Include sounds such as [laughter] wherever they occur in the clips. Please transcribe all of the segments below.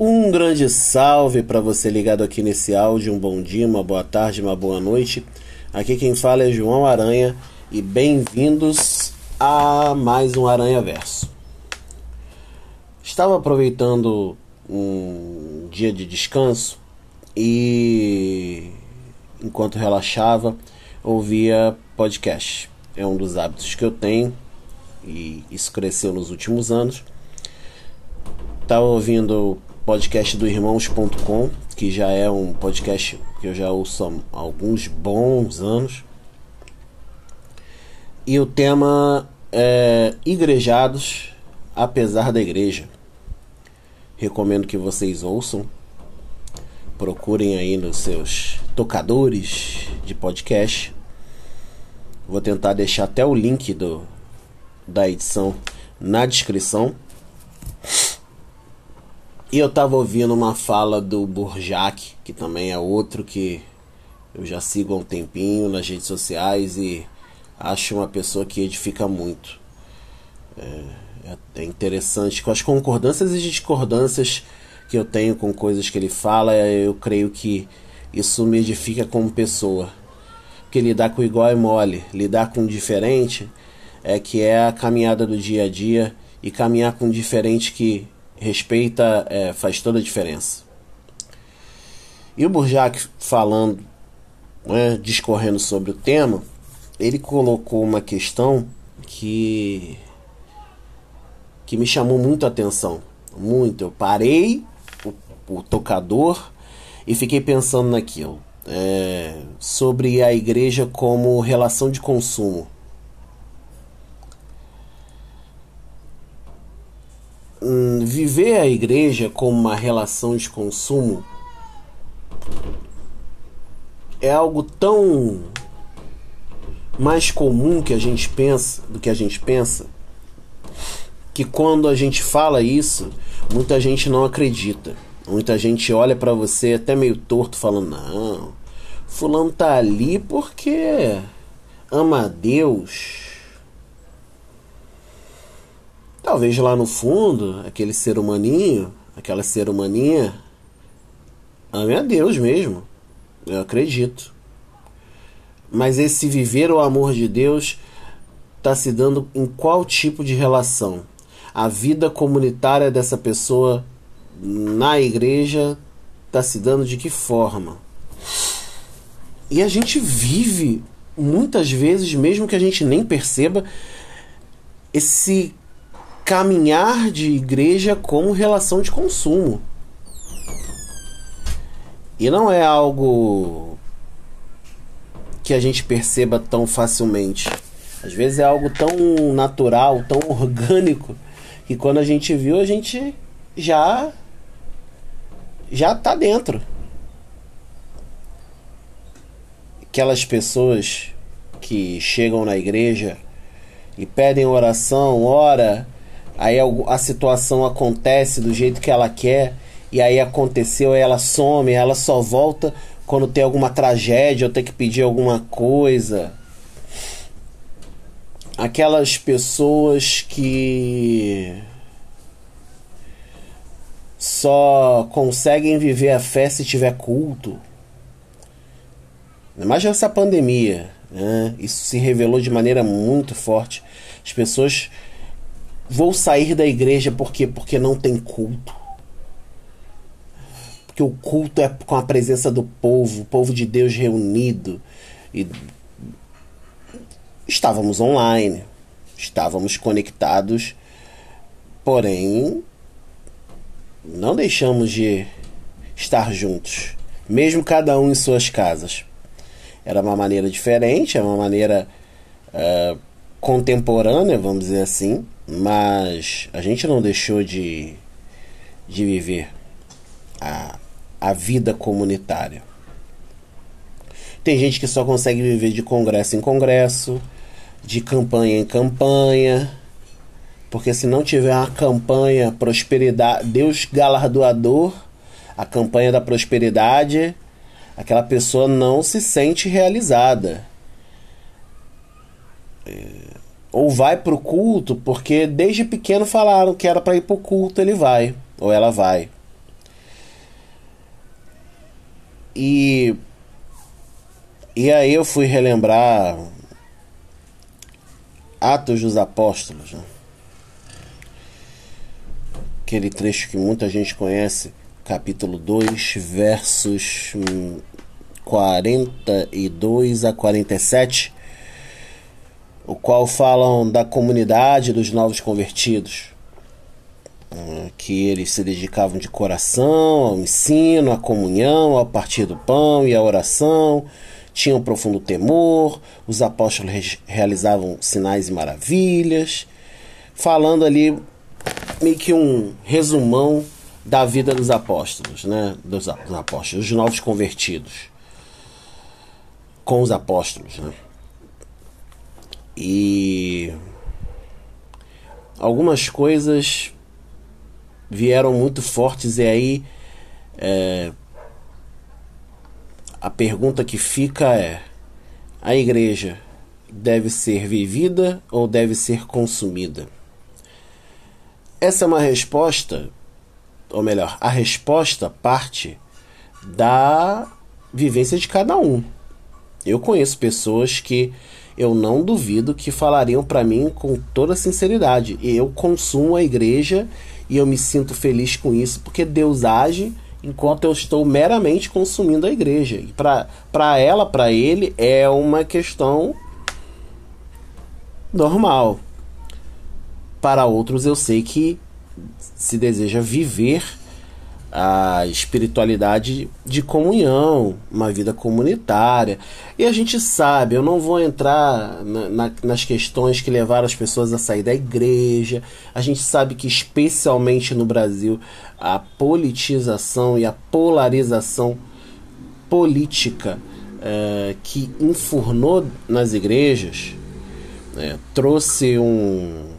Um grande salve para você ligado aqui nesse áudio. Um bom dia, uma boa tarde, uma boa noite. Aqui quem fala é João Aranha e bem-vindos a mais um Aranha Verso. Estava aproveitando um dia de descanso e enquanto relaxava ouvia podcast. É um dos hábitos que eu tenho e isso cresceu nos últimos anos. Estava ouvindo podcast do irmãos.com, que já é um podcast que eu já ouço há alguns bons anos. E o tema é Igrejados apesar da igreja. Recomendo que vocês ouçam. Procurem aí nos seus tocadores de podcast. Vou tentar deixar até o link do, da edição na descrição. E eu tava ouvindo uma fala do Burjac, que também é outro que eu já sigo há um tempinho nas redes sociais e acho uma pessoa que edifica muito. É, é interessante. Com as concordâncias e discordâncias que eu tenho com coisas que ele fala, eu creio que isso me edifica como pessoa. Porque lidar com igual é mole, lidar com diferente é que é a caminhada do dia a dia e caminhar com diferente que respeita é, faz toda a diferença. E o Burjac falando, né, discorrendo sobre o tema, ele colocou uma questão que que me chamou muito a atenção, muito. Eu parei o, o tocador e fiquei pensando naquilo, é, sobre a igreja como relação de consumo. Hum, viver a igreja como uma relação de consumo é algo tão mais comum que a gente pensa do que a gente pensa que quando a gente fala isso muita gente não acredita. Muita gente olha para você até meio torto falando não fulano tá ali porque ama a Deus Talvez lá no fundo, aquele ser humaninho, aquela ser humaninha, ame a Deus mesmo. Eu acredito. Mas esse viver o amor de Deus está se dando em qual tipo de relação? A vida comunitária dessa pessoa na igreja está se dando de que forma? E a gente vive muitas vezes, mesmo que a gente nem perceba, esse caminhar de igreja como relação de consumo. E não é algo que a gente perceba tão facilmente. Às vezes é algo tão natural, tão orgânico, que quando a gente viu, a gente já já tá dentro. Aquelas pessoas que chegam na igreja e pedem oração, ora, aí a situação acontece do jeito que ela quer, e aí aconteceu, aí ela some, ela só volta quando tem alguma tragédia ou tem que pedir alguma coisa. Aquelas pessoas que só conseguem viver a fé se tiver culto. Imagina essa pandemia, né? Isso se revelou de maneira muito forte. As pessoas Vou sair da igreja porque porque não tem culto. Porque o culto é com a presença do povo, o povo de Deus reunido e estávamos online, estávamos conectados, porém não deixamos de estar juntos, mesmo cada um em suas casas. Era uma maneira diferente, é uma maneira uh, contemporânea, vamos dizer assim, mas a gente não deixou de, de viver a, a vida comunitária. Tem gente que só consegue viver de congresso em congresso, de campanha em campanha, porque se não tiver uma campanha prosperidade, Deus galardoador, a campanha da prosperidade, aquela pessoa não se sente realizada. É ou vai para o culto porque desde pequeno falaram que era para ir para o culto, ele vai ou ela vai. E e aí eu fui relembrar Atos dos Apóstolos, né? aquele trecho que muita gente conhece, capítulo 2, versos 42 a 47, o qual falam da comunidade dos novos convertidos, eh, que eles se dedicavam de coração ao ensino, à comunhão, ao partir do pão e à oração, tinham profundo temor, os apóstolos realizavam sinais e maravilhas, falando ali meio que um resumão da vida dos apóstolos, né? Dos, apóstolos, dos novos convertidos com os apóstolos, né? E algumas coisas vieram muito fortes e aí é, a pergunta que fica é: a igreja deve ser vivida ou deve ser consumida? Essa é uma resposta, ou melhor, a resposta parte da vivência de cada um. Eu conheço pessoas que eu não duvido que falariam para mim com toda sinceridade. Eu consumo a igreja e eu me sinto feliz com isso porque Deus age enquanto eu estou meramente consumindo a igreja. E para ela, para ele, é uma questão normal. Para outros, eu sei que se deseja viver a espiritualidade de comunhão, uma vida comunitária. E a gente sabe, eu não vou entrar na, na, nas questões que levaram as pessoas a sair da igreja. A gente sabe que, especialmente no Brasil, a politização e a polarização política é, que enfurnou nas igrejas é, trouxe um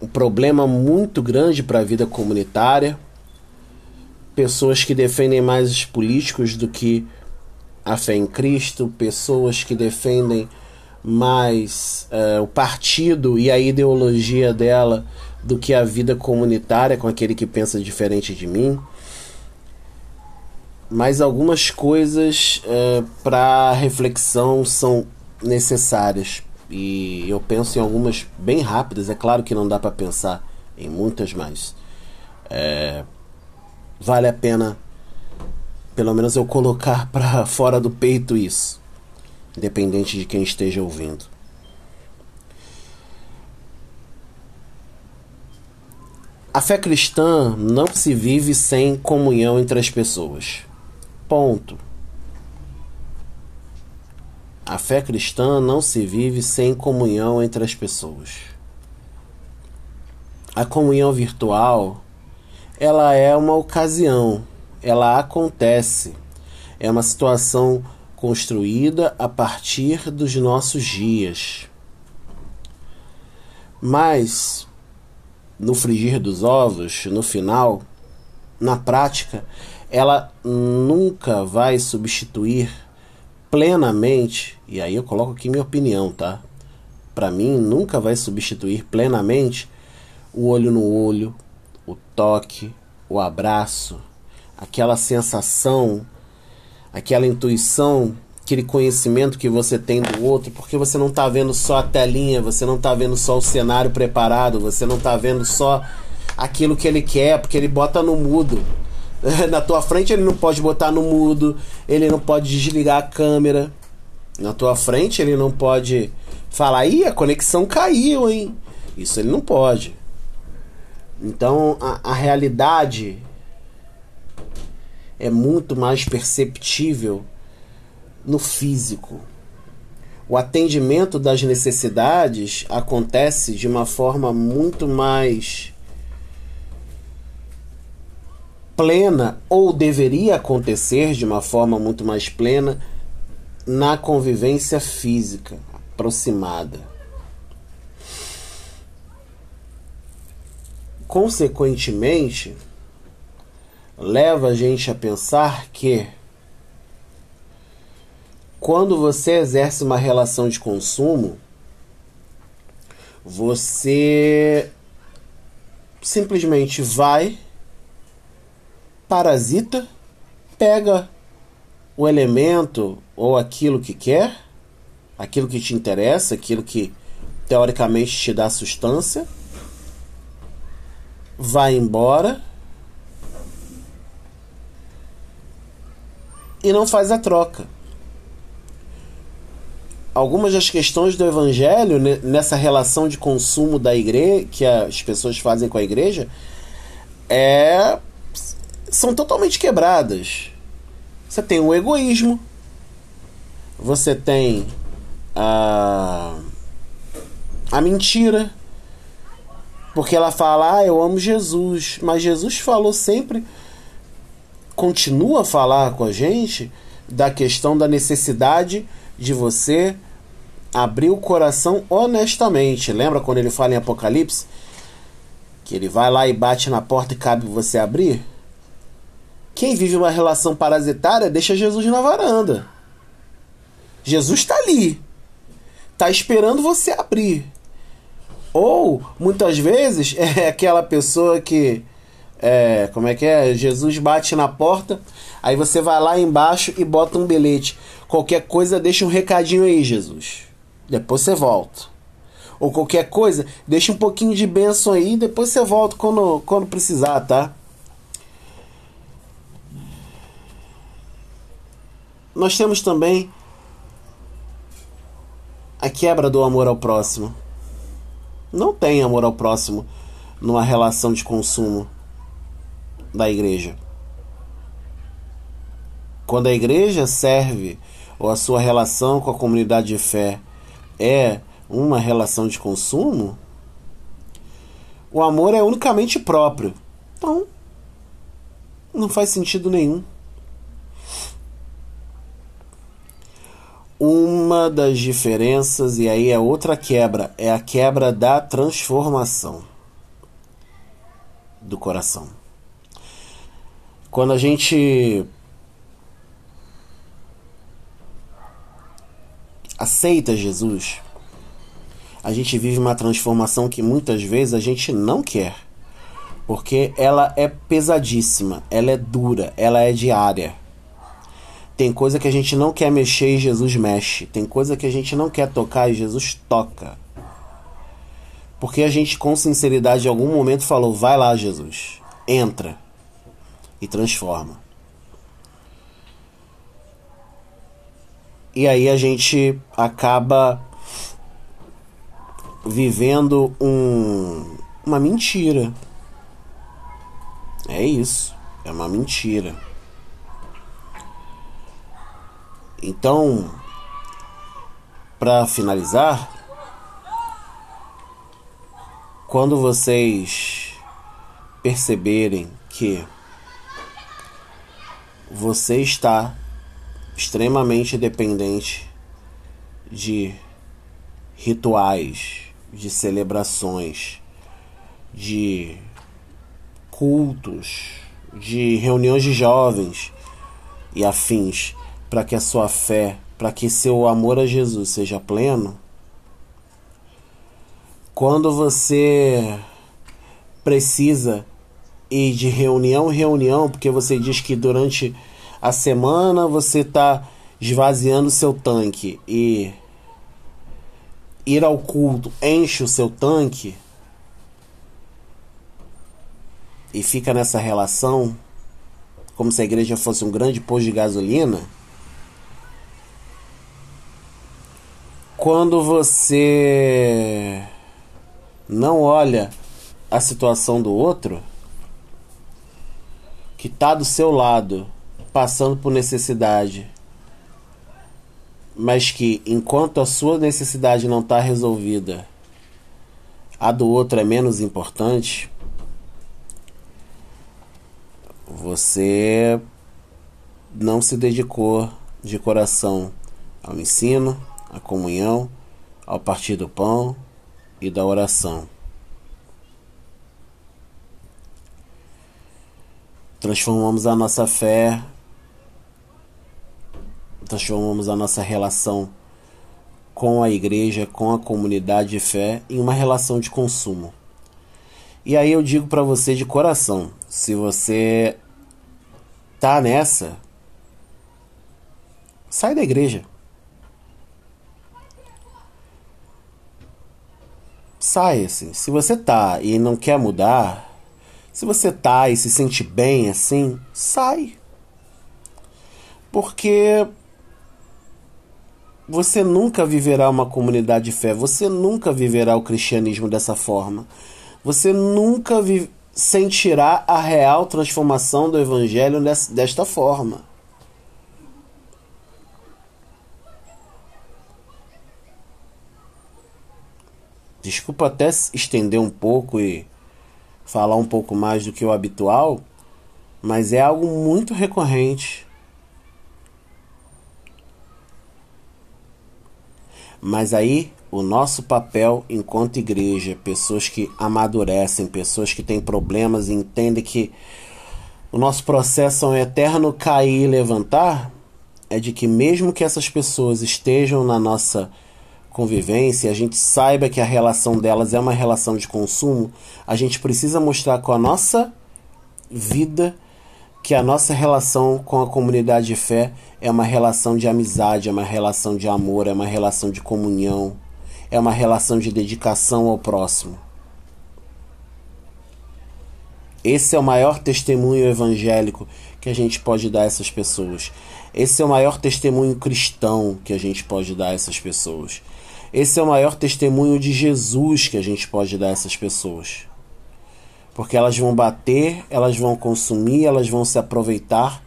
um problema muito grande para a vida comunitária. Pessoas que defendem mais os políticos do que a fé em Cristo, pessoas que defendem mais uh, o partido e a ideologia dela do que a vida comunitária com aquele que pensa diferente de mim. Mas algumas coisas uh, para reflexão são necessárias e eu penso em algumas bem rápidas. É claro que não dá para pensar em muitas mais. É, vale a pena, pelo menos, eu colocar [laughs] para fora do peito isso, independente de quem esteja ouvindo. A fé cristã não se vive sem comunhão entre as pessoas. Ponto. A fé cristã não se vive sem comunhão entre as pessoas. A comunhão virtual, ela é uma ocasião, ela acontece. É uma situação construída a partir dos nossos dias. Mas no frigir dos ovos, no final, na prática, ela nunca vai substituir plenamente, e aí eu coloco aqui minha opinião, tá? Para mim, nunca vai substituir plenamente o olho no olho, o toque, o abraço, aquela sensação, aquela intuição, aquele conhecimento que você tem do outro, porque você não está vendo só a telinha, você não está vendo só o cenário preparado, você não está vendo só aquilo que ele quer, porque ele bota no mudo. [laughs] Na tua frente ele não pode botar no mudo, ele não pode desligar a câmera. Na tua frente ele não pode falar, ih, a conexão caiu, hein? Isso ele não pode. Então a, a realidade é muito mais perceptível no físico. O atendimento das necessidades acontece de uma forma muito mais plena, ou deveria acontecer de uma forma muito mais plena, na convivência física aproximada. Consequentemente, leva a gente a pensar que quando você exerce uma relação de consumo, você simplesmente vai parasita, pega o elemento ou aquilo que quer, aquilo que te interessa, aquilo que teoricamente te dá substância, vai embora e não faz a troca. Algumas das questões do evangelho nessa relação de consumo da igreja que as pessoas fazem com a igreja é são totalmente quebradas. Você tem o egoísmo, você tem a a mentira, porque ela fala, ah, eu amo Jesus, mas Jesus falou sempre, continua a falar com a gente da questão da necessidade de você abrir o coração honestamente. Lembra quando ele fala em Apocalipse? Que ele vai lá e bate na porta e cabe você abrir? Quem vive uma relação parasitária deixa Jesus na varanda. Jesus está ali. Está esperando você abrir. Ou, muitas vezes, [laughs] é aquela pessoa que. É, como é que é? Jesus bate na porta, aí você vai lá embaixo e bota um bilhete. Qualquer coisa, deixa um recadinho aí, Jesus. Depois você volta. Ou qualquer coisa, deixa um pouquinho de bênção aí, depois você volta quando, quando precisar, tá? Nós temos também a quebra do amor ao próximo. Não tem amor ao próximo numa relação de consumo da igreja. Quando a igreja serve ou a sua relação com a comunidade de fé é uma relação de consumo, o amor é unicamente próprio. Então, não faz sentido nenhum. Uma das diferenças, e aí é outra quebra, é a quebra da transformação do coração. Quando a gente aceita Jesus, a gente vive uma transformação que muitas vezes a gente não quer, porque ela é pesadíssima, ela é dura, ela é diária. Tem coisa que a gente não quer mexer e Jesus mexe. Tem coisa que a gente não quer tocar e Jesus toca. Porque a gente, com sinceridade, em algum momento falou: vai lá, Jesus, entra e transforma. E aí a gente acaba vivendo um, uma mentira. É isso, é uma mentira. Então, para finalizar, quando vocês perceberem que você está extremamente dependente de rituais, de celebrações, de cultos, de reuniões de jovens e afins para que a sua fé, para que seu amor a Jesus seja pleno, quando você precisa ir de reunião em reunião, porque você diz que durante a semana você está esvaziando seu tanque e ir ao culto enche o seu tanque e fica nessa relação como se a igreja fosse um grande posto de gasolina quando você não olha a situação do outro que está do seu lado, passando por necessidade, mas que enquanto a sua necessidade não está resolvida, a do outro é menos importante, você não se dedicou de coração ao ensino, a comunhão, ao partir do pão e da oração. Transformamos a nossa fé, transformamos a nossa relação com a igreja, com a comunidade de fé, em uma relação de consumo. E aí eu digo para você de coração, se você tá nessa, sai da igreja. Sai assim. Se você tá e não quer mudar, se você tá e se sente bem assim, sai. Porque você nunca viverá uma comunidade de fé, você nunca viverá o cristianismo dessa forma. Você nunca sentirá a real transformação do evangelho desta forma. Desculpa até estender um pouco e falar um pouco mais do que o habitual, mas é algo muito recorrente. Mas aí o nosso papel enquanto igreja, pessoas que amadurecem, pessoas que têm problemas e entendem que o nosso processo é um eterno cair e levantar, é de que mesmo que essas pessoas estejam na nossa convivência, a gente saiba que a relação delas é uma relação de consumo, a gente precisa mostrar com a nossa vida que a nossa relação com a comunidade de fé é uma relação de amizade, é uma relação de amor, é uma relação de comunhão, é uma relação de dedicação ao próximo. Esse é o maior testemunho evangélico que a gente pode dar a essas pessoas. Esse é o maior testemunho cristão que a gente pode dar a essas pessoas. Esse é o maior testemunho de Jesus que a gente pode dar a essas pessoas porque elas vão bater, elas vão consumir, elas vão se aproveitar,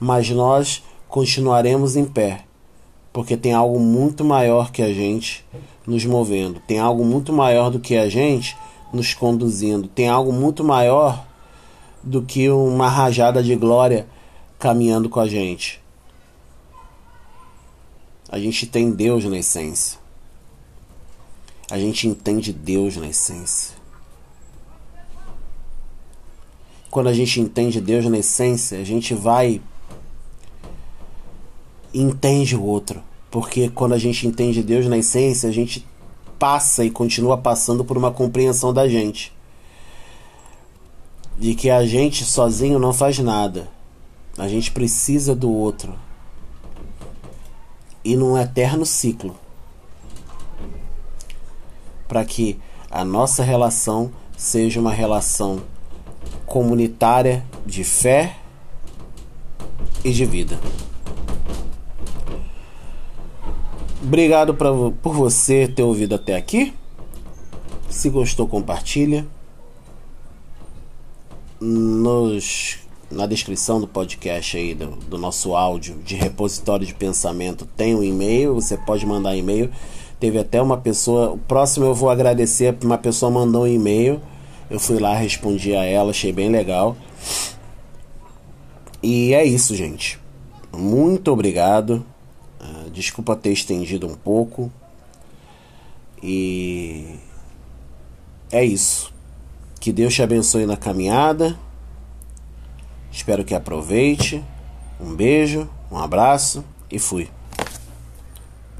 mas nós continuaremos em pé, porque tem algo muito maior que a gente nos movendo, tem algo muito maior do que a gente nos conduzindo, tem algo muito maior do que uma rajada de glória caminhando com a gente. A gente tem Deus na essência. A gente entende Deus na essência. quando a gente entende Deus na essência, a gente vai entende o outro. Porque quando a gente entende Deus na essência, a gente passa e continua passando por uma compreensão da gente. De que a gente sozinho não faz nada. A gente precisa do outro. E num eterno ciclo. Para que a nossa relação seja uma relação comunitária de fé e de vida. Obrigado pra, por você ter ouvido até aqui. Se gostou, compartilha. Nos, na descrição do podcast aí, do, do nosso áudio de repositório de pensamento, tem um e-mail. Você pode mandar e-mail. Teve até uma pessoa. O próximo eu vou agradecer. Uma pessoa mandou um e-mail eu fui lá, respondi a ela, achei bem legal. E é isso, gente. Muito obrigado. Uh, desculpa ter estendido um pouco. E é isso. Que Deus te abençoe na caminhada. Espero que aproveite. Um beijo, um abraço e fui.